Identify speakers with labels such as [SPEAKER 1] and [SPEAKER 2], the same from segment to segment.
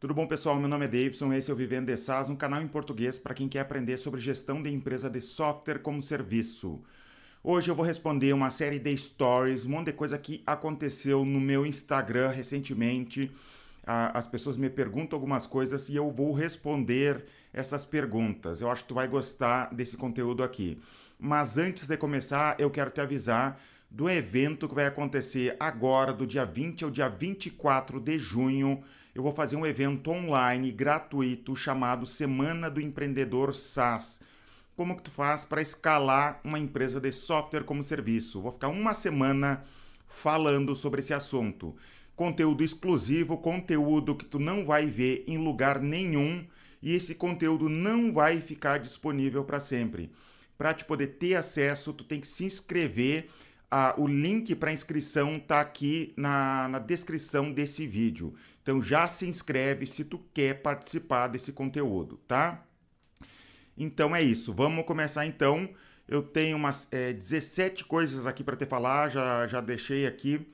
[SPEAKER 1] Tudo bom, pessoal? Meu nome é Davidson, esse é o Vivendo de SaaS, um canal em português para quem quer aprender sobre gestão de empresa de software como serviço. Hoje eu vou responder uma série de stories, um monte de coisa que aconteceu no meu Instagram recentemente. As pessoas me perguntam algumas coisas e eu vou responder essas perguntas. Eu acho que tu vai gostar desse conteúdo aqui. Mas antes de começar, eu quero te avisar do evento que vai acontecer agora, do dia 20 ao dia 24 de junho eu vou fazer um evento online gratuito chamado Semana do Empreendedor SaaS. Como que tu faz para escalar uma empresa de software como serviço? Vou ficar uma semana falando sobre esse assunto. Conteúdo exclusivo, conteúdo que tu não vai ver em lugar nenhum e esse conteúdo não vai ficar disponível para sempre. Para te poder ter acesso, tu tem que se inscrever. Ah, o link para inscrição está aqui na, na descrição desse vídeo. Então já se inscreve se tu quer participar desse conteúdo, tá? Então é isso. Vamos começar então. Eu tenho umas é, 17 coisas aqui para te falar, já, já deixei aqui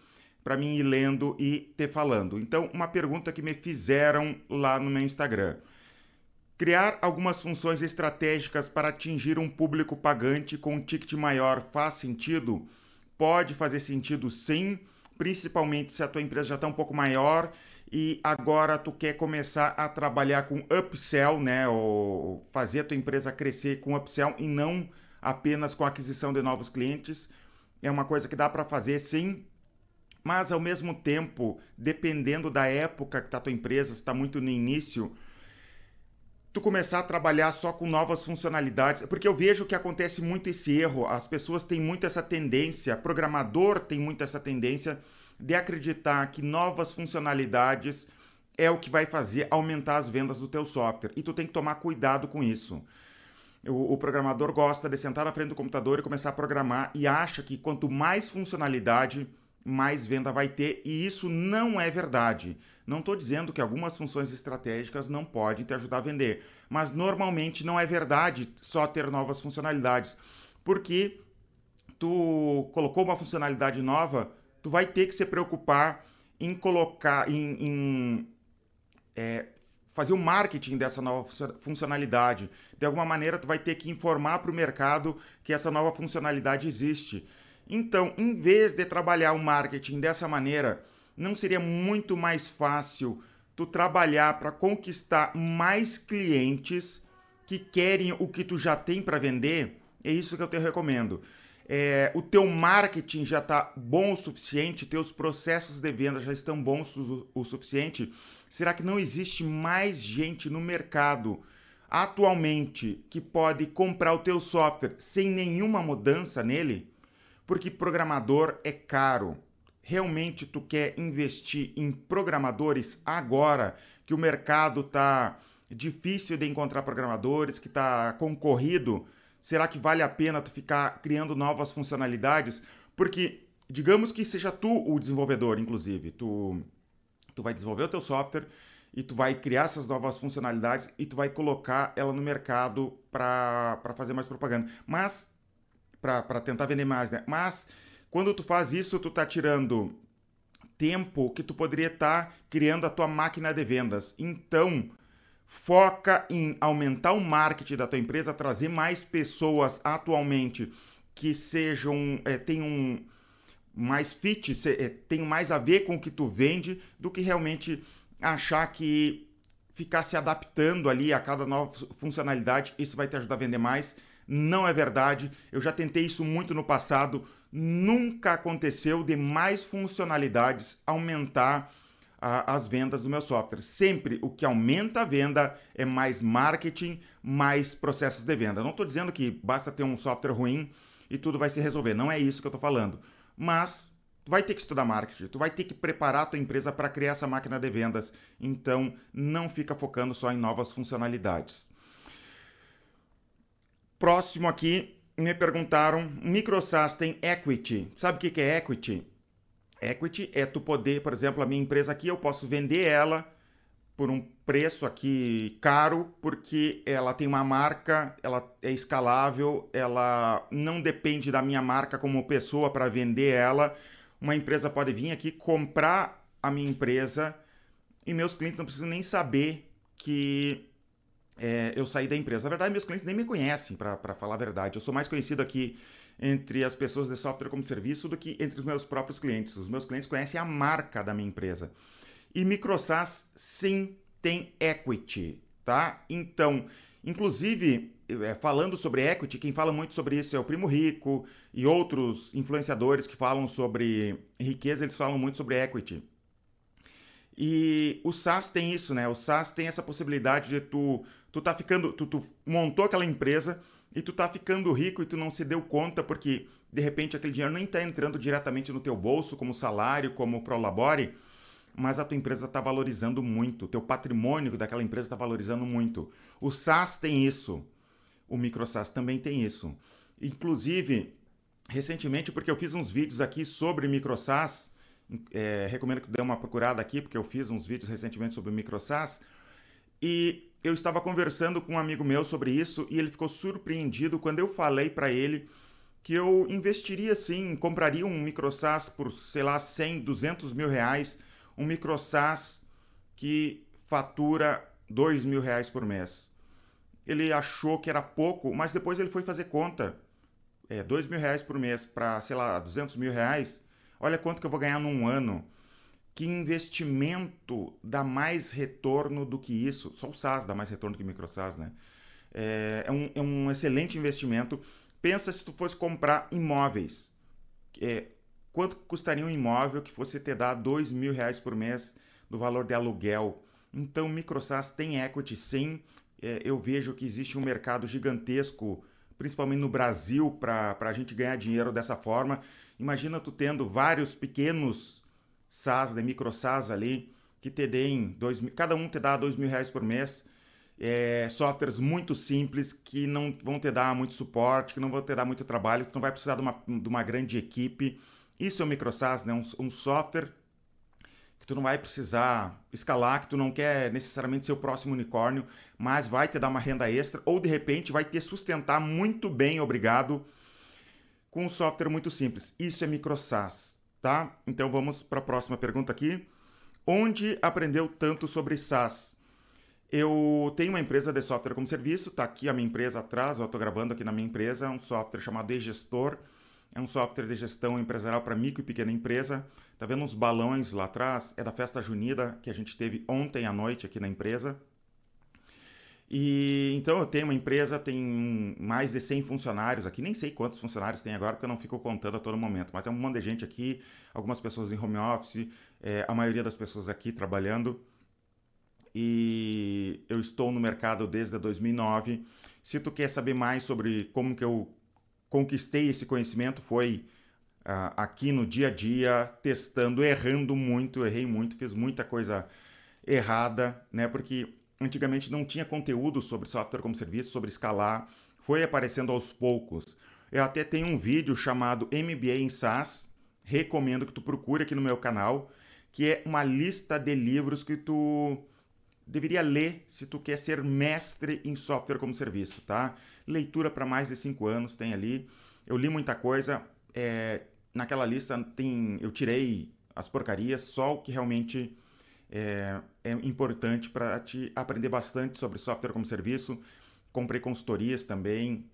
[SPEAKER 1] para mim ir lendo e te falando. Então, uma pergunta que me fizeram lá no meu Instagram. Criar algumas funções estratégicas para atingir um público pagante com um ticket maior faz sentido? Pode fazer sentido sim, principalmente se a tua empresa já está um pouco maior e agora tu quer começar a trabalhar com upsell, né, ou fazer a tua empresa crescer com upsell e não apenas com aquisição de novos clientes. É uma coisa que dá para fazer sim, mas ao mesmo tempo, dependendo da época que a tua empresa, está muito no início, tu começar a trabalhar só com novas funcionalidades, porque eu vejo que acontece muito esse erro, as pessoas têm muito essa tendência, programador tem muito essa tendência de acreditar que novas funcionalidades é o que vai fazer aumentar as vendas do teu software. E tu tem que tomar cuidado com isso. O, o, programador gosta de sentar na frente do computador e começar a programar e acha que quanto mais funcionalidade, mais venda vai ter. E isso não é verdade. Não estou dizendo que algumas funções estratégicas não podem te ajudar a vender, mas normalmente não é verdade só ter novas funcionalidades, porque tu colocou uma funcionalidade nova, tu vai ter que se preocupar em colocar, em, em é, fazer o marketing dessa nova funcionalidade. De alguma maneira, tu vai ter que informar para o mercado que essa nova funcionalidade existe. Então, em vez de trabalhar o marketing dessa maneira, não seria muito mais fácil tu trabalhar para conquistar mais clientes que querem o que tu já tem para vender? É isso que eu te recomendo é, o teu marketing já está bom o suficiente, teus processos de venda já estão bons o, o suficiente, será que não existe mais gente no mercado atualmente que pode comprar o teu software sem nenhuma mudança nele? Porque programador é caro. Realmente tu quer investir em programadores agora que o mercado está difícil de encontrar programadores, que está concorrido? Será que vale a pena tu ficar criando novas funcionalidades? Porque, digamos que seja tu o desenvolvedor, inclusive, tu, tu vai desenvolver o teu software e tu vai criar essas novas funcionalidades e tu vai colocar ela no mercado para fazer mais propaganda. Mas, para tentar vender mais, né? Mas, quando tu faz isso, tu tá tirando tempo que tu poderia estar tá criando a tua máquina de vendas. Então, foca em aumentar o marketing da tua empresa, trazer mais pessoas atualmente que sejam é, tenham mais fit, se, é, tenham mais a ver com o que tu vende do que realmente achar que ficar se adaptando ali a cada nova funcionalidade, isso vai te ajudar a vender mais. Não é verdade. Eu já tentei isso muito no passado. Nunca aconteceu de mais funcionalidades aumentar a, as vendas do meu software. Sempre o que aumenta a venda é mais marketing, mais processos de venda. Não estou dizendo que basta ter um software ruim e tudo vai se resolver. Não é isso que eu estou falando. Mas tu vai ter que estudar marketing, tu vai ter que preparar a tua empresa para criar essa máquina de vendas. Então, não fica focando só em novas funcionalidades. Próximo aqui, me perguntaram, MicroSaaS tem equity. Sabe o que é equity? Equity é tu poder, por exemplo, a minha empresa aqui, eu posso vender ela por um preço aqui caro, porque ela tem uma marca, ela é escalável, ela não depende da minha marca como pessoa para vender ela. Uma empresa pode vir aqui comprar a minha empresa, e meus clientes não precisam nem saber que é, eu saí da empresa. Na verdade, meus clientes nem me conhecem, para falar a verdade. Eu sou mais conhecido aqui entre as pessoas de software como serviço do que entre os meus próprios clientes. Os meus clientes conhecem a marca da minha empresa. E MicroSAS sim tem equity, tá? Então, inclusive, é, falando sobre equity, quem fala muito sobre isso é o Primo Rico e outros influenciadores que falam sobre riqueza, eles falam muito sobre equity. E o SaaS tem isso, né? O SaaS tem essa possibilidade de tu, tu tá ficando, tu, tu montou aquela empresa e tu tá ficando rico e tu não se deu conta porque de repente aquele dinheiro nem tá entrando diretamente no teu bolso como salário, como prolabore, mas a tua empresa está valorizando muito, o teu patrimônio daquela empresa está valorizando muito. O SaaS tem isso, o MicroSaaS também tem isso. Inclusive, recentemente, porque eu fiz uns vídeos aqui sobre MicroSaaS, é, recomendo que dê uma procurada aqui, porque eu fiz uns vídeos recentemente sobre o MicroSaaS, e eu estava conversando com um amigo meu sobre isso, e ele ficou surpreendido quando eu falei para ele que eu investiria sim, compraria um MicroSaaS por, sei lá, 100, 200 mil reais, um microsas que fatura dois mil reais por mês. Ele achou que era pouco, mas depois ele foi fazer conta. É, dois mil reais por mês para, sei lá, 200 mil reais. Olha quanto que eu vou ganhar num ano. Que investimento dá mais retorno do que isso? Só o SaaS dá mais retorno que o microsas, né? É, é, um, é um excelente investimento. Pensa se tu fosse comprar imóveis. É, Quanto custaria um imóvel que fosse te dar dois mil reais por mês do valor de aluguel? Então, MicroSAS tem equity sim. É, eu vejo que existe um mercado gigantesco, principalmente no Brasil, para a gente ganhar dinheiro dessa forma. Imagina tu tendo vários pequenos SaaS, de MicroSAS ali, que te deem, dois, cada um te dá dois mil reais por mês. É, softwares muito simples que não vão te dar muito suporte, que não vão te dar muito trabalho, que tu não vai precisar de uma, de uma grande equipe. Isso é o MicroSaaS, né? um, um software que tu não vai precisar escalar, que tu não quer necessariamente ser o próximo unicórnio, mas vai te dar uma renda extra ou de repente vai te sustentar muito bem, obrigado, com um software muito simples. Isso é MicroSaaS, tá? Então vamos para a próxima pergunta aqui. Onde aprendeu tanto sobre SaaS? Eu tenho uma empresa de software como serviço, tá aqui a minha empresa atrás, eu estou gravando aqui na minha empresa, um software chamado eGestor. gestor é um software de gestão empresarial para micro e pequena empresa. Tá vendo uns balões lá atrás? É da festa junida que a gente teve ontem à noite aqui na empresa. E então eu tenho uma empresa, tem mais de 100 funcionários aqui, nem sei quantos funcionários tem agora, porque eu não fico contando a todo momento, mas é um monte de gente aqui, algumas pessoas em home office, é, a maioria das pessoas aqui trabalhando. E eu estou no mercado desde 2009. Se tu quer saber mais sobre como que eu conquistei esse conhecimento foi uh, aqui no dia a dia, testando, errando muito, errei muito, fiz muita coisa errada, né? Porque antigamente não tinha conteúdo sobre software como serviço, sobre escalar, foi aparecendo aos poucos. Eu até tenho um vídeo chamado MBA em SaaS, recomendo que tu procure aqui no meu canal, que é uma lista de livros que tu deveria ler se tu quer ser mestre em software como serviço, tá? Leitura para mais de cinco anos tem ali. Eu li muita coisa. É, naquela lista tem, eu tirei as porcarias, só o que realmente é, é importante para te aprender bastante sobre software como serviço. Comprei consultorias também,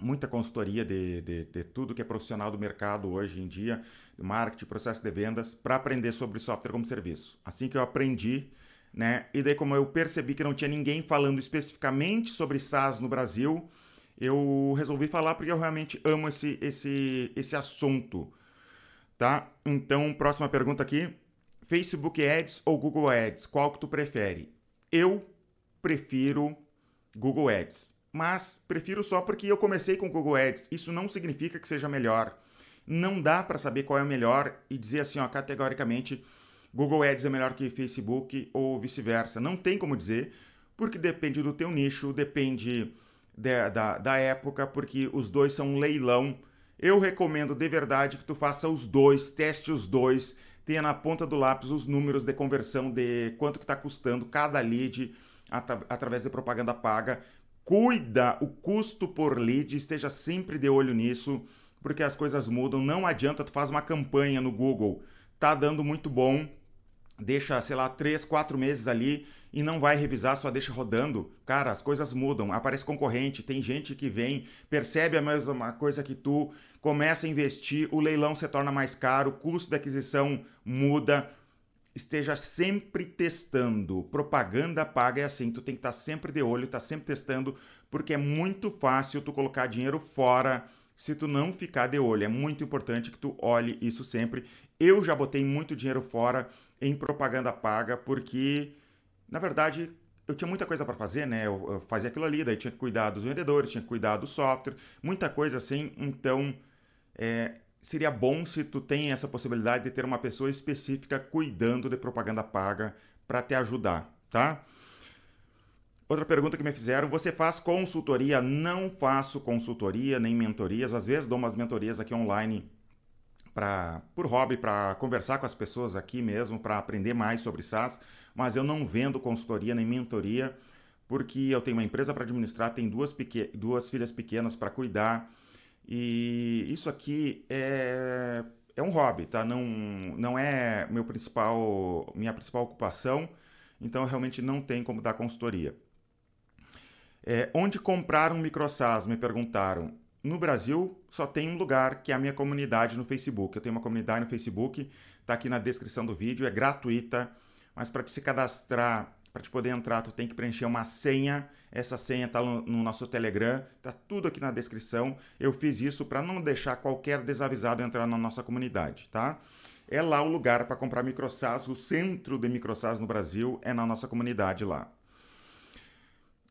[SPEAKER 1] muita consultoria de, de, de, tudo que é profissional do mercado hoje em dia, marketing, processo de vendas, para aprender sobre software como serviço. Assim que eu aprendi, né? E daí, como eu percebi que não tinha ninguém falando especificamente sobre SaaS no Brasil, eu resolvi falar porque eu realmente amo esse, esse, esse assunto. Tá? Então, próxima pergunta aqui. Facebook Ads ou Google Ads? Qual que tu prefere? Eu prefiro Google Ads. Mas prefiro só porque eu comecei com Google Ads. Isso não significa que seja melhor. Não dá para saber qual é o melhor e dizer assim, ó, categoricamente, Google Ads é melhor que Facebook ou vice-versa. Não tem como dizer, porque depende do teu nicho, depende de, da, da época, porque os dois são um leilão. Eu recomendo de verdade que tu faça os dois, teste os dois, tenha na ponta do lápis os números de conversão de quanto que está custando cada lead at através de propaganda paga. Cuida o custo por lead, esteja sempre de olho nisso, porque as coisas mudam. Não adianta tu faz uma campanha no Google, tá dando muito bom, deixa, sei lá, três, quatro meses ali e não vai revisar, só deixa rodando, cara, as coisas mudam, aparece concorrente, tem gente que vem, percebe a mesma coisa que tu, começa a investir, o leilão se torna mais caro, o custo da aquisição muda. Esteja sempre testando. Propaganda paga é assim, tu tem que estar tá sempre de olho, estar tá sempre testando, porque é muito fácil tu colocar dinheiro fora se tu não ficar de olho. É muito importante que tu olhe isso sempre. Eu já botei muito dinheiro fora em propaganda paga, porque, na verdade, eu tinha muita coisa para fazer, né? Eu, fazia aquilo ali, daí tinha que cuidar dos vendedores, tinha que cuidar do software, muita coisa assim. Então, é, seria bom se tu tem essa possibilidade de ter uma pessoa específica cuidando de propaganda paga para te ajudar, tá? Outra pergunta que me fizeram: você faz consultoria? Não faço consultoria nem mentorias. Às vezes dou umas mentorias aqui online por hobby, para conversar com as pessoas aqui mesmo, para aprender mais sobre SaaS, mas eu não vendo consultoria nem mentoria, porque eu tenho uma empresa para administrar, tenho duas, pequ... duas filhas pequenas para cuidar, e isso aqui é, é um hobby, tá? Não, não é meu principal, minha principal ocupação, então realmente não tem como dar consultoria. É, onde comprar um microsas? Me perguntaram. No Brasil, só tem um lugar, que é a minha comunidade no Facebook. Eu tenho uma comunidade no Facebook, está aqui na descrição do vídeo, é gratuita, mas para se cadastrar, para te poder entrar, tu tem que preencher uma senha. Essa senha está no, no, nosso Telegram, está tudo aqui na descrição. Eu fiz isso para não deixar qualquer desavisado entrar na nossa comunidade, tá? É lá o lugar para comprar microsas, o centro de microsas no Brasil é na nossa comunidade lá.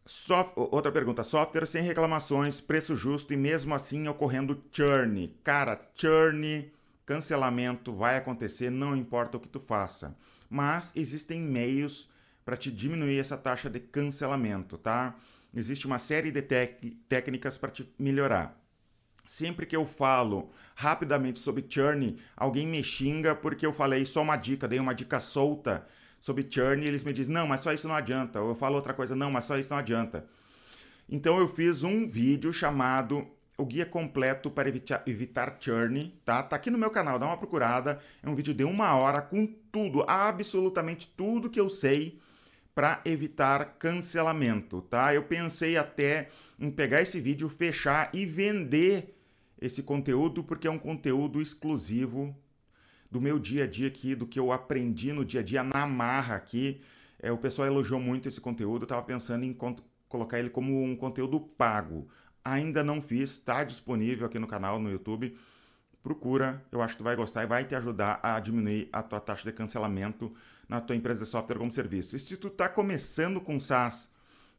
[SPEAKER 1] Soft... Outra pergunta: software sem reclamações, preço justo e mesmo assim ocorrendo churn. Cara, churn, cancelamento vai acontecer, não importa o que tu faça. Mas existem meios para te diminuir essa taxa de cancelamento, tá? Existe uma série de técnicas para te melhorar. Sempre que eu falo rapidamente sobre churn, alguém me xinga porque eu falei só uma dica, dei uma dica solta sobre churn e eles me dizem, não, mas só isso não adianta. Ou eu falo outra coisa, não, mas só isso não adianta. Então eu fiz um vídeo chamado O Guia Completo para Evitar, evitar Churn, tá? Tá aqui no meu canal, dá uma procurada. É um vídeo de uma hora com tudo, absolutamente tudo que eu sei para evitar cancelamento, tá? Eu pensei até em pegar esse vídeo, fechar e vender esse conteúdo porque é um conteúdo exclusivo do meu dia a dia aqui, do que eu aprendi no dia a dia na marra aqui. É, o pessoal elogiou muito esse conteúdo, eu estava pensando em colocar ele como um conteúdo pago. Ainda não fiz, está disponível aqui no canal, no YouTube. Procura, eu acho que tu vai gostar e vai te ajudar a diminuir a tua taxa de cancelamento na tua empresa de software como serviço. E se tu está começando com SaaS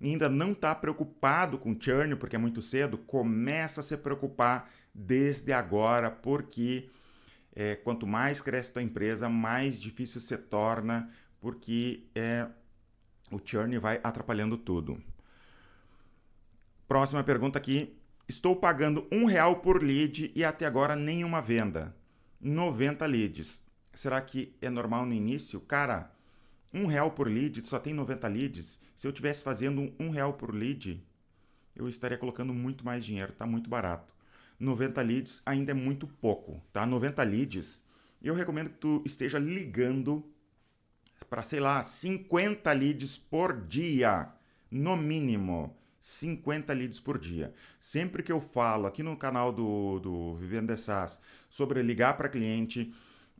[SPEAKER 1] e ainda não está preocupado com churn, porque é muito cedo, começa a se preocupar desde agora, porque é, quanto mais cresce tua empresa, mais difícil se torna, porque é, o churn vai atrapalhando tudo. Próxima pergunta aqui. Estou pagando um real por lead e até agora nenhuma venda. 90 leads. Será que é normal no início? Cara, um real por lead, só tem 90 leads. Se eu estivesse fazendo um real por lead, eu estaria colocando muito mais dinheiro, tá muito barato. 90 leads ainda é muito pouco, tá? 90 leads, eu recomendo que tu esteja ligando para, sei lá, 50 leads por dia, no mínimo. 50 leads por dia. Sempre que eu falo aqui no canal do, do Vivendo SaaS sobre ligar para cliente,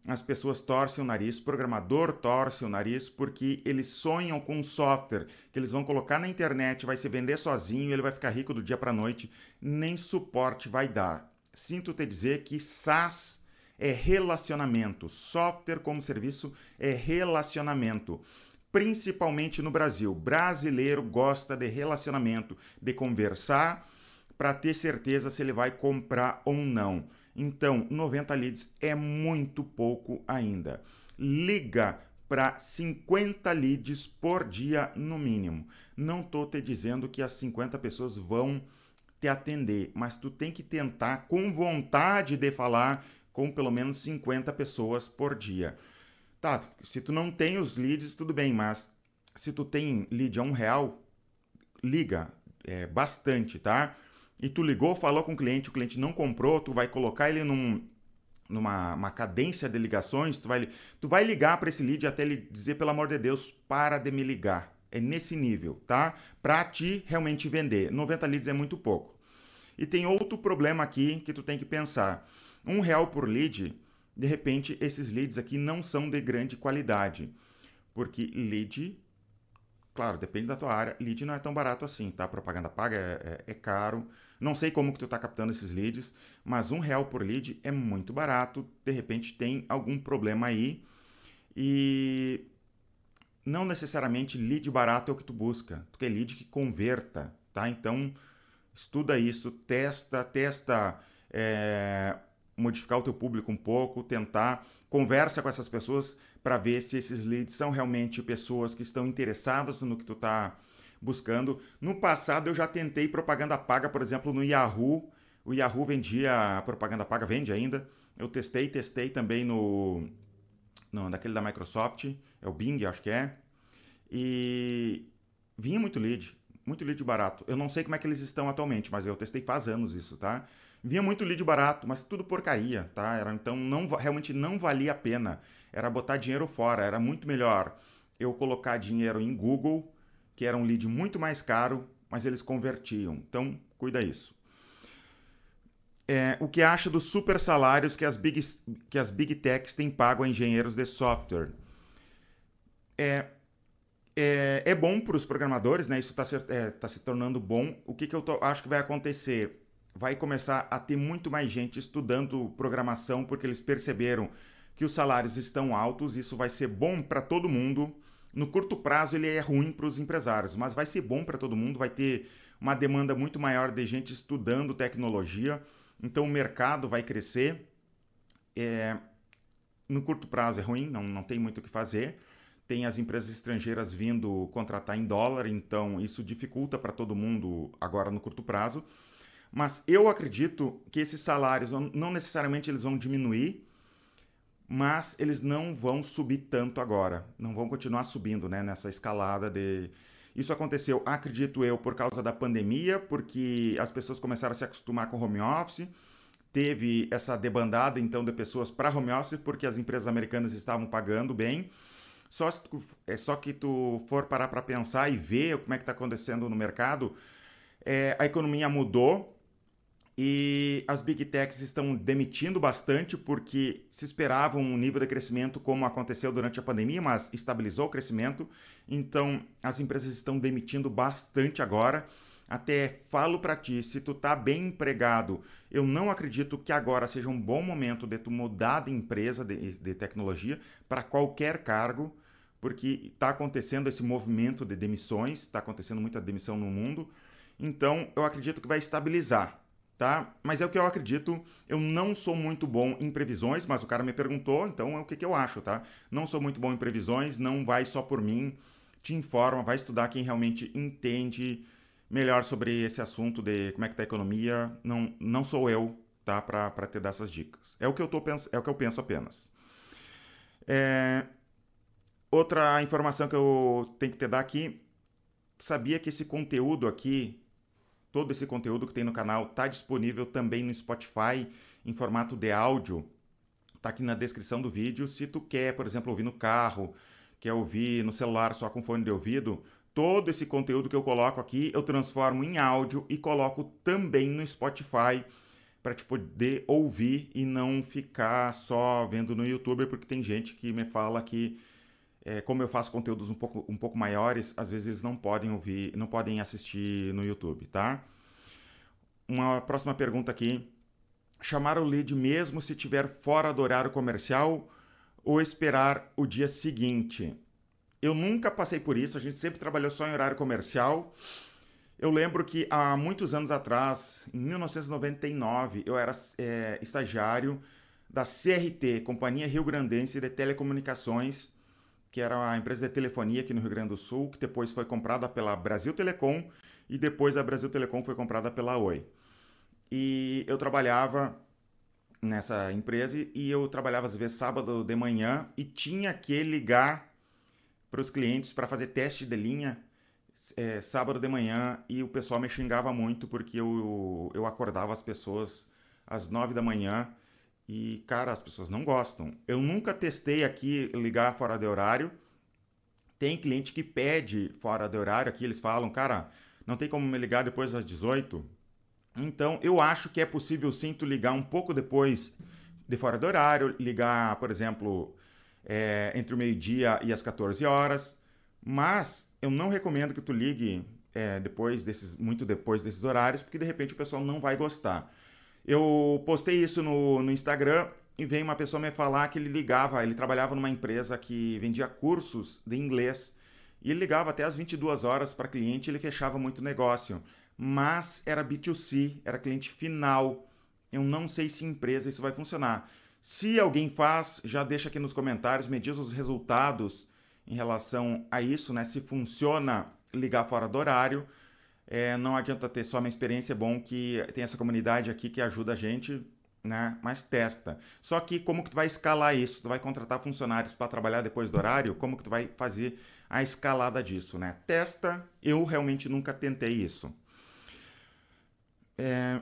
[SPEAKER 1] as pessoas torcem o nariz, o programador torce o nariz porque eles sonham com um software que eles vão colocar na internet, vai se vender sozinho, ele vai ficar rico do dia para noite, nem suporte vai dar. Sinto te dizer que SaaS é relacionamento, software como serviço é relacionamento. Principalmente no Brasil. Brasileiro gosta de relacionamento, de conversar para ter certeza se ele vai comprar ou não. Então, 90 leads é muito pouco ainda. Liga para 50 leads por dia no mínimo. Não estou te dizendo que as 50 pessoas vão te atender, mas tu tem que tentar com vontade de falar com pelo menos 50 pessoas por dia. Tá, se tu não tem os leads, tudo bem, mas se tu tem lead a um real, liga é, bastante, tá? E tu ligou, falou com o cliente, o cliente não comprou, tu vai colocar ele num, numa uma cadência de ligações, tu vai, tu vai ligar para esse lead até ele dizer, pelo amor de Deus, para de me ligar. É nesse nível, tá? Para ti realmente vender. 90 leads é muito pouco. E tem outro problema aqui que tu tem que pensar. Um real por lead, de repente, esses leads aqui não são de grande qualidade. Porque lead, claro, depende da tua área, lead não é tão barato assim, tá? Propaganda paga é, é, é caro. Não sei como que tu está captando esses leads, mas um real por lead é muito barato. De repente tem algum problema aí e não necessariamente lead barato é o que tu busca. Tu quer lead que converta, tá? Então estuda isso, testa, testa é, modificar o teu público um pouco, tentar conversa com essas pessoas para ver se esses leads são realmente pessoas que estão interessadas no que tu está buscando. No passado eu já tentei propaganda paga, por exemplo, no Yahoo. O Yahoo vendia propaganda paga, vende ainda. Eu testei, testei também no, no daquele da Microsoft, é o Bing, acho que é. E vinha muito lead, muito lead barato. Eu não sei como é que eles estão atualmente, mas eu testei faz anos isso, tá? Vinha muito lead barato, mas tudo porcaria, tá? Era, então não, realmente não valia a pena. Era botar dinheiro fora, era muito melhor eu colocar dinheiro em Google que era um lead muito mais caro, mas eles convertiam. Então, cuida isso. É, o que acha dos super salários que as, big, que as big techs têm pago a engenheiros de software? É, é, é bom para os programadores, né? Isso está se, é, tá se tornando bom. O que, que eu tô, acho que vai acontecer? Vai começar a ter muito mais gente estudando programação porque eles perceberam que os salários estão altos. Isso vai ser bom para todo mundo no curto prazo ele é ruim para os empresários, mas vai ser bom para todo mundo, vai ter uma demanda muito maior de gente estudando tecnologia, então o mercado vai crescer. É... No curto prazo é ruim, não, não tem muito o que fazer. Tem as empresas estrangeiras vindo contratar em dólar, então isso dificulta para todo mundo agora no curto prazo. Mas eu acredito que esses salários não necessariamente eles vão diminuir, mas eles não vão subir tanto agora, não vão continuar subindo, né, nessa escalada de isso aconteceu, acredito eu, por causa da pandemia, porque as pessoas começaram a se acostumar com home office, teve essa debandada então de pessoas para home office porque as empresas americanas estavam pagando bem. Só, tu, é só que tu for parar para pensar e ver como é que está acontecendo no mercado, é, a economia mudou, e as big techs estão demitindo bastante porque se esperava um nível de crescimento como aconteceu durante a pandemia, mas estabilizou o crescimento. Então as empresas estão demitindo bastante agora. Até falo para ti, se tu tá bem empregado, eu não acredito que agora seja um bom momento de tu mudar de empresa de, de tecnologia para qualquer cargo, porque está acontecendo esse movimento de demissões, está acontecendo muita demissão no mundo. Então eu acredito que vai estabilizar tá? Mas é o que eu acredito. Eu não sou muito bom em previsões, mas o cara me perguntou, então é o que, que eu acho, tá? Não sou muito bom em previsões, não vai só por mim. Te informa, vai estudar quem realmente entende melhor sobre esse assunto de como é que tá a economia. Não, não sou eu, tá? Para ter dessas dicas. É o que eu tô pens é o que eu penso apenas. É... Outra informação que eu tenho que te dar aqui. Sabia que esse conteúdo aqui Todo esse conteúdo que tem no canal está disponível também no Spotify em formato de áudio. Está aqui na descrição do vídeo. Se tu quer, por exemplo, ouvir no carro, quer ouvir no celular só com fone de ouvido, todo esse conteúdo que eu coloco aqui eu transformo em áudio e coloco também no Spotify para te poder ouvir e não ficar só vendo no YouTube, porque tem gente que me fala que é, como eu faço conteúdos um pouco, um pouco maiores, às vezes não podem ouvir, não podem assistir no YouTube, tá? Uma próxima pergunta aqui. Chamar o lead mesmo se tiver fora do horário comercial ou esperar o dia seguinte? Eu nunca passei por isso, a gente sempre trabalhou só em horário comercial. Eu lembro que há muitos anos atrás, em 1999, eu era é, estagiário da CRT, Companhia Rio Grandense de Telecomunicações, que era a empresa de telefonia aqui no Rio Grande do Sul, que depois foi comprada pela Brasil Telecom e depois a Brasil Telecom foi comprada pela Oi. E eu trabalhava nessa empresa e eu trabalhava às vezes sábado de manhã e tinha que ligar para os clientes para fazer teste de linha é, sábado de manhã e o pessoal me xingava muito porque eu, eu acordava as pessoas às nove da manhã E, cara, as pessoas não gostam. Eu nunca testei aqui ligar fora de horário. Tem cliente que pede fora de horário. Aqui eles falam, cara, não tem como me ligar depois das 18. Então, eu acho que é possível sim tu ligar um pouco depois de fora do horário, ligar, por exemplo, é, entre o meio-dia e as 14 horas. Mas eu não recomendo que tu ligue é, depois desses, muito depois desses horários, porque de repente o pessoal não vai gostar. Eu postei isso no, no Instagram e veio uma pessoa me falar que ele ligava, ele trabalhava numa empresa que vendia cursos de inglês e ele ligava até as 22 horas para cliente ele fechava muito negócio. Mas era B2C, era cliente final. Eu não sei se empresa isso vai funcionar. Se alguém faz, já deixa aqui nos comentários, me diz os resultados em relação a isso, né? Se funciona ligar fora do horário. É, não adianta ter só uma experiência, é bom que tem essa comunidade aqui que ajuda a gente, né? Mas testa. Só que como que tu vai escalar isso? Tu vai contratar funcionários para trabalhar depois do horário? Como que tu vai fazer a escalada disso, né? Testa. Eu realmente nunca tentei isso. É...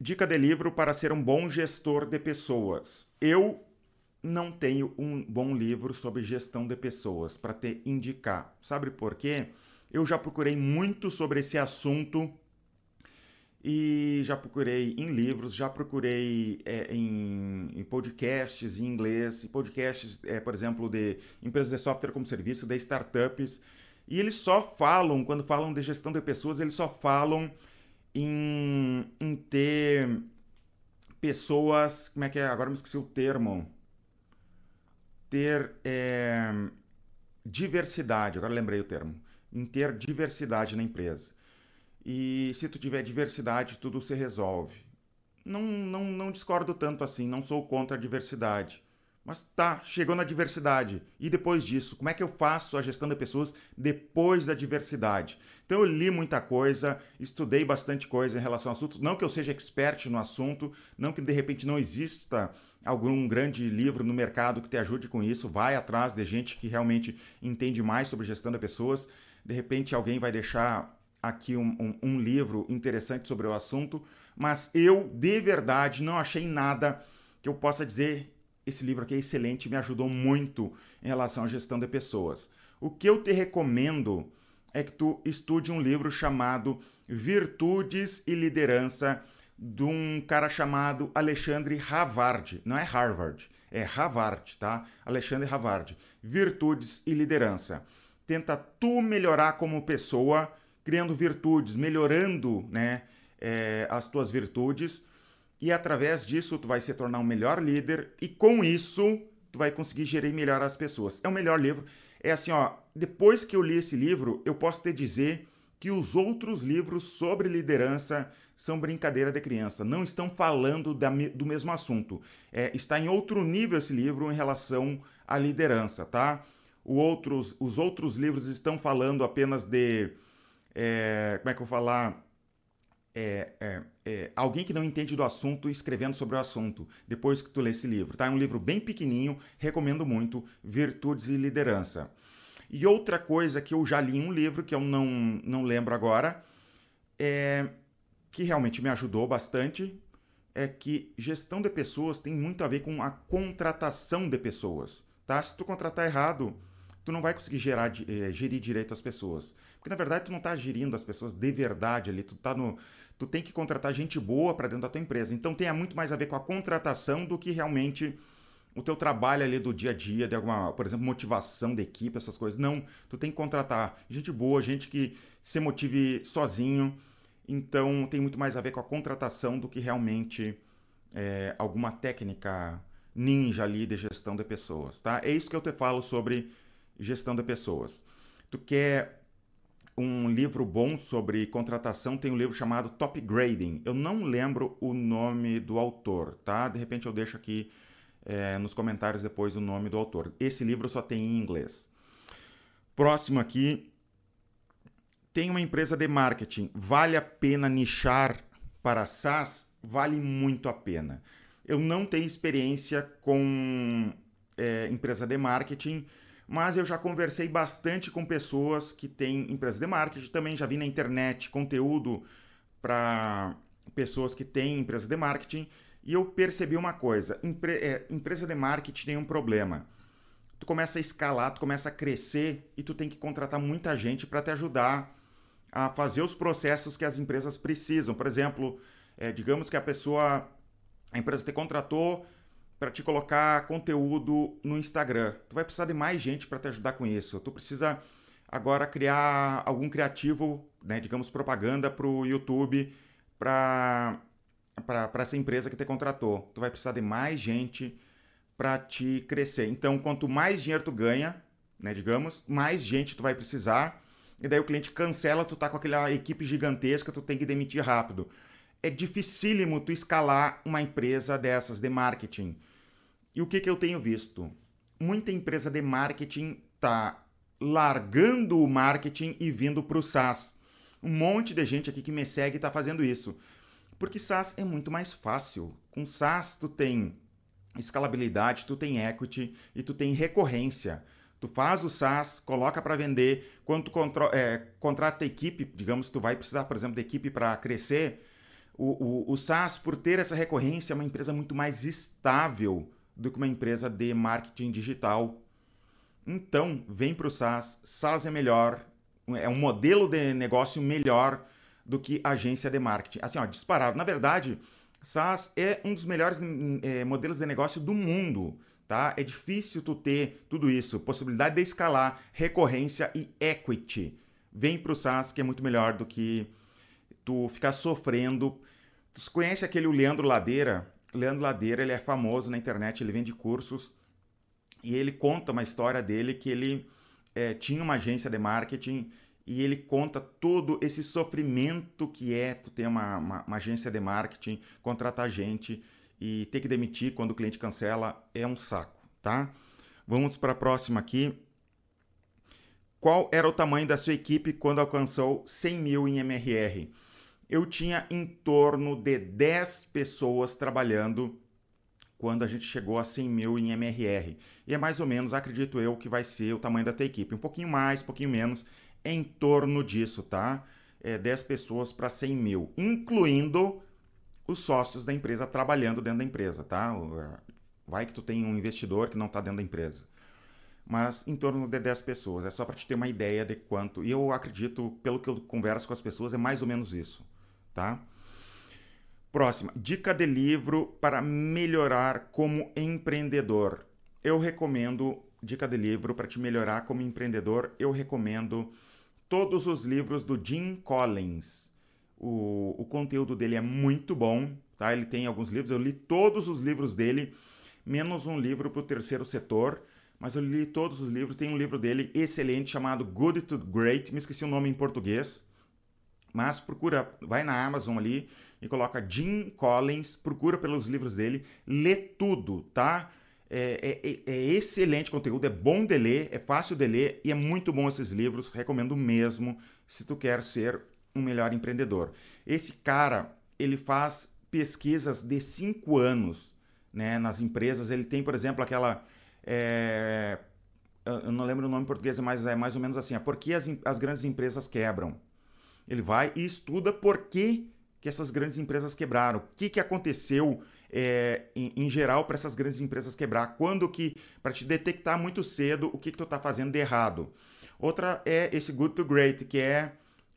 [SPEAKER 1] Dica de livro para ser um bom gestor de pessoas. Eu não tenho um bom livro sobre gestão de pessoas para te indicar. Sabe por quê? Eu já procurei muito sobre esse assunto e já procurei em livros, já procurei é, em, em, podcasts em inglês, em podcasts, é, por exemplo, de empresas de software como serviço, de startups. E eles só falam, quando falam de gestão de pessoas, eles só falam em, em ter pessoas. Como é que é? Agora me esqueci o termo. Ter é, diversidade, agora lembrei o termo em ter diversidade na empresa. E se tu tiver diversidade, tudo se resolve. Não, não, não discordo tanto assim, não sou contra a diversidade. Mas tá, chegou na diversidade. E depois disso, como é que eu faço a gestão de pessoas depois da diversidade? Então eu li muita coisa, estudei bastante coisa em relação ao assunto. Não que eu seja expert no assunto, não que de repente não exista algum grande livro no mercado que te ajude com isso. Vai atrás de gente que realmente entende mais sobre gestão de pessoas. De repente alguém vai deixar aqui um, um, um livro interessante sobre o assunto, mas eu de verdade não achei nada que eu possa dizer esse livro aqui é excelente, me ajudou muito em relação à gestão de pessoas. O que eu te recomendo é que tu estude um livro chamado Virtudes e Liderança de um cara chamado Alexandre Havard. Não é Harvard, é Havard, tá? Alexandre Havard. Virtudes e Liderança tenta tu melhorar como pessoa, criando virtudes, melhorando né, é, as tuas virtudes, e através disso tu vai se tornar um melhor líder, e com isso tu vai conseguir gerir melhor as pessoas. É o melhor livro. É assim, ó, depois que eu li esse livro, eu posso te dizer que os outros livros sobre liderança são brincadeira de criança, não estão falando da, do mesmo assunto. É, está em outro nível esse livro em relação à liderança, tá? Outros, os outros livros estão falando apenas de. É, como é que eu vou falar? É, é, é, alguém que não entende do assunto escrevendo sobre o assunto, depois que tu lê esse livro. Tá? É um livro bem pequenininho, recomendo muito, Virtudes e Liderança. E outra coisa que eu já li em um livro, que eu não, não lembro agora, é, que realmente me ajudou bastante, é que gestão de pessoas tem muito a ver com a contratação de pessoas. Tá? Se tu contratar errado, tu não vai conseguir gerar, eh, gerir direito as pessoas. Porque na verdade tu não está gerindo as pessoas de verdade ali, tu tá no tu tem que contratar gente boa para dentro da tua empresa. Então tem muito mais a ver com a contratação do que realmente o teu trabalho ali do dia a dia, de alguma, por exemplo, motivação da equipe, essas coisas. Não, tu tem que contratar gente boa, gente que se motive sozinho. Então tem muito mais a ver com a contratação do que realmente é, alguma técnica ninja ali de gestão de pessoas, tá? É isso que eu te falo sobre gestão de pessoas. Tu quer um livro bom sobre contratação, tem um livro chamado Top Grading. Eu não lembro o nome do autor, tá? De repente eu deixo aqui é, nos comentários depois o nome do autor. Esse livro só tem em inglês. Próximo aqui, tem uma empresa de marketing. Vale a pena nichar para SaaS? Vale muito a pena. Eu não tenho experiência com é, empresa de marketing, mas eu já conversei bastante com pessoas que têm empresas de marketing, também já vi na internet conteúdo para pessoas que têm empresas de marketing E eu percebi uma coisa: empre é, empresa de marketing tem um problema. Tu começa a escalar, tu começa a crescer e tu tem que contratar muita gente para te ajudar a fazer os processos que as empresas precisam. Por exemplo, é, digamos que a pessoa, a empresa te contratou para te colocar conteúdo no Instagram. Tu vai precisar de mais gente para te ajudar com isso. Tu precisa agora criar algum criativo, né, digamos propaganda para o YouTube, para essa empresa que te contratou. Tu vai precisar de mais gente para te crescer. Então, quanto mais dinheiro tu ganha, né, digamos, mais gente tu vai precisar. E daí o cliente cancela, tu tá com aquela equipe gigantesca, tu tem que demitir rápido. É dificílimo tu escalar uma empresa dessas de marketing. E o que, que eu tenho visto? Muita empresa de marketing tá largando o marketing e vindo para o SaaS. Um monte de gente aqui que me segue está fazendo isso. Porque SaaS é muito mais fácil. Com SaaS tu tem escalabilidade, tu tem equity e tu tem recorrência. Tu faz o SaaS, coloca para vender. Quando tu é, contrata equipe, digamos, tu vai precisar, por exemplo, de equipe para crescer. O, o, o SaaS, por ter essa recorrência, é uma empresa muito mais estável do que uma empresa de marketing digital. Então, vem para o SaaS. SaaS é melhor, é um modelo de negócio melhor do que agência de marketing. Assim, ó, disparado. Na verdade, SaaS é um dos melhores é, modelos de negócio do mundo. Tá? É difícil tu ter tudo isso, possibilidade de escalar, recorrência e equity. Vem para o SaaS que é muito melhor do que tu ficar sofrendo. Tu conhece aquele Leandro Ladeira? Leandro Ladeira, ele é famoso na internet, ele vende cursos e ele conta uma história dele que ele é, tinha uma agência de marketing e ele conta todo esse sofrimento que é tu ter uma, uma, uma, agência de marketing, contratar gente e ter que demitir quando o cliente cancela é um saco, tá? Vamos para a próxima aqui. Qual era o tamanho da sua equipe quando alcançou 100 mil em MRR? Eu tinha em torno de 10 pessoas trabalhando quando a gente chegou a 100 mil em MRR. E é mais ou menos, acredito eu, que vai ser o tamanho da tua equipe. Um pouquinho mais, um pouquinho menos em torno disso, tá? É 10 pessoas para 100 mil, incluindo os sócios da empresa trabalhando dentro da empresa, tá? Vai que tu tem um investidor que não está dentro da empresa. Mas em torno de 10 pessoas. É só para te ter uma ideia de quanto. E eu acredito, pelo que eu converso com as pessoas, é mais ou menos isso, tá? Próxima. Dica de livro para melhorar como empreendedor. Eu recomendo dica de livro para te melhorar como empreendedor, eu recomendo todos os livros do Jim Collins. O, o conteúdo dele é muito bom, tá? Ele tem alguns livros, eu li todos os livros dele, menos um livro para o terceiro setor, mas eu li todos os livros. Tem um livro dele excelente chamado Good to Great, me esqueci o nome em português, mas procura, vai na Amazon ali e coloca Jim Collins, procura pelos livros dele, lê tudo, tá? É, é, é, é, excelente conteúdo, é bom de ler, é fácil de ler e é muito bom esses livros. Recomendo mesmo se tu quer ser um melhor empreendedor. Esse cara, ele faz pesquisas de cinco anos né, nas empresas. Ele tem, por exemplo, aquela. É, eu não lembro o nome em português, mas é mais ou menos assim: é por que as, as grandes empresas quebram? Ele vai e estuda por que, que essas grandes empresas quebraram, o que, que aconteceu é, em, em, geral para essas grandes empresas quebrar? Quando que, para te detectar muito cedo o que, que tu está fazendo de errado. Outra é esse good to great, que é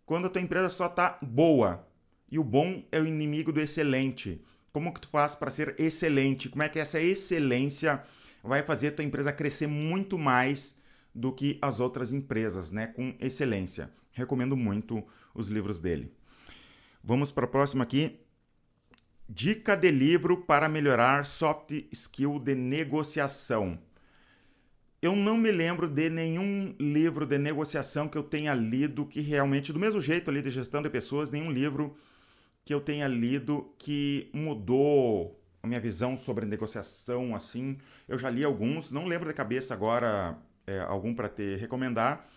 [SPEAKER 1] quando a tua empresa só está boa e o bom é o inimigo do excelente. Como que tu faz para ser excelente? Como é que essa excelência vai fazer a tua empresa crescer muito mais do que as outras empresas, né? Com excelência. Recomendo muito os livros dele. Vamos para a próxima aqui. Dica de livro para melhorar soft skill de negociação. Eu não me lembro de nenhum livro de negociação que eu tenha lido que realmente, do mesmo jeito ali de gestão de pessoas, nenhum livro que eu tenha lido que mudou a minha visão sobre negociação assim. Eu já li alguns, não lembro de cabeça agora é, algum para te recomendar,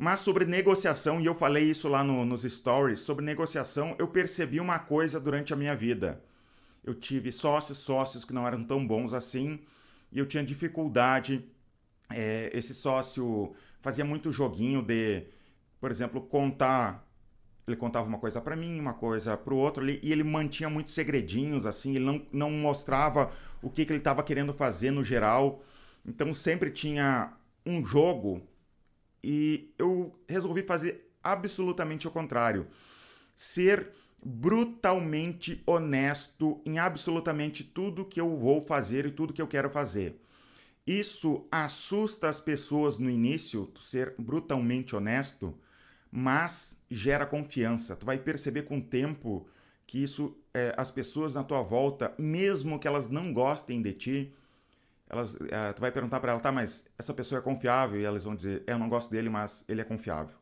[SPEAKER 1] mas sobre negociação, e eu falei isso lá no, nos stories, sobre negociação, eu percebi uma coisa durante a minha vida. Eu tive sócios, sócios que não eram tão bons assim, e eu tinha dificuldade. É, esse sócio fazia muito joguinho de, por exemplo, contar ele contava uma coisa para mim, uma coisa para o outro, e ele mantinha muitos segredinhos, assim, ele não, não mostrava o que, que ele estava querendo fazer no geral. Então sempre tinha um jogo e eu resolvi fazer absolutamente o contrário. Ser brutalmente honesto em absolutamente tudo que eu vou fazer e tudo que eu quero fazer. Isso assusta as pessoas no início, ser brutalmente honesto, mas gera confiança. Tu vai perceber com o tempo que isso, é, as pessoas na tua volta, mesmo que elas não gostem de ti, elas, é, tu vai perguntar para ela, tá, mas essa pessoa é confiável? E elas vão dizer, eu não gosto dele, mas ele é confiável.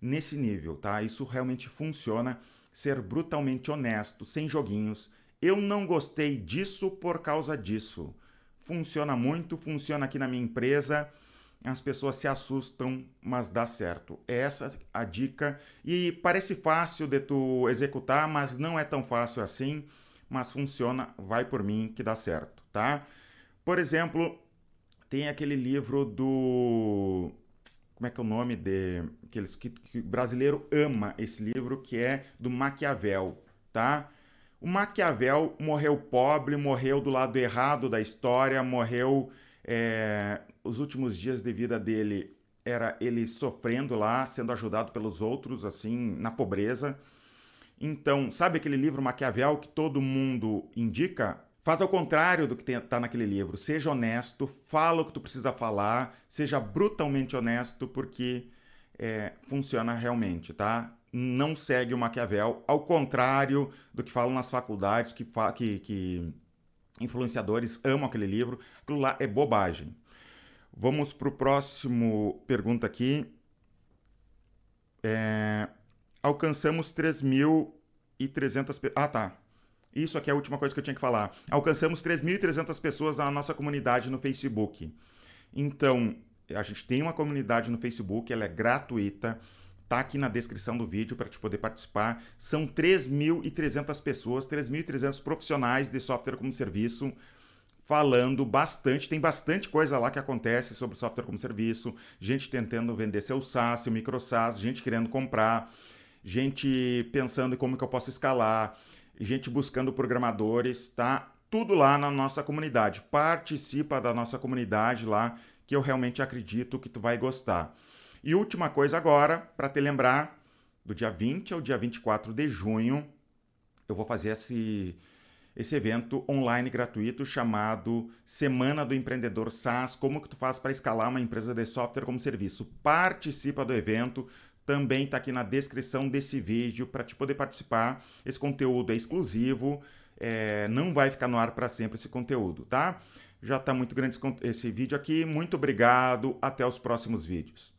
[SPEAKER 1] Nesse nível, tá? Isso realmente funciona. Ser brutalmente honesto, sem joguinhos. Eu não gostei disso por causa disso. Funciona muito, funciona aqui na minha empresa as pessoas se assustam, mas dá certo. Essa é a dica. E parece fácil de tu executar, mas não é tão fácil assim. Mas funciona, vai por mim que dá certo, tá? Por exemplo, tem aquele livro do. Como é que é o nome de. Aqueles que, que brasileiro ama esse livro, que é do Maquiavel, tá? O Maquiavel morreu pobre, morreu do lado errado da história, morreu. É, os últimos dias de vida dele era ele sofrendo lá, sendo ajudado pelos outros, assim, na pobreza. Então, sabe aquele livro Maquiavel que todo mundo indica? Faz ao contrário do que está naquele livro. Seja honesto, fala o que tu precisa falar, seja brutalmente honesto, porque é, funciona realmente, tá? Não segue o Maquiavel, ao contrário do que falam nas faculdades, que, fa que, que influenciadores amam aquele livro. Aquilo lá é bobagem. Vamos para o próximo pergunta aqui. É, alcançamos 3.300... Ah, tá. Isso aqui é a última coisa que eu tinha que falar. Alcançamos 3.300 pessoas na nossa comunidade no Facebook. Então, a gente tem uma comunidade no Facebook, ela é gratuita. Tá aqui na descrição do vídeo para te poder participar. São 3.300 pessoas, 3.300 profissionais de software como serviço falando bastante, tem bastante coisa lá que acontece sobre software como serviço, gente tentando vender seu SaaS, seu micro SaaS, gente querendo comprar, gente pensando em como que eu posso escalar, gente buscando programadores, tá? Tudo lá na nossa comunidade. Participa da nossa comunidade lá, que eu realmente acredito que tu vai gostar. E última coisa agora, para te lembrar, do dia 20 ao dia 24 de junho, eu vou fazer esse esse evento online gratuito chamado Semana do Empreendedor SaaS, como que tu faz para escalar uma empresa de software como serviço. Participa do evento, também está aqui na descrição desse vídeo para te poder participar. Esse conteúdo é exclusivo, é, não vai ficar no ar para sempre esse conteúdo, tá? Já está muito grande esse vídeo aqui. Muito obrigado, até os próximos vídeos.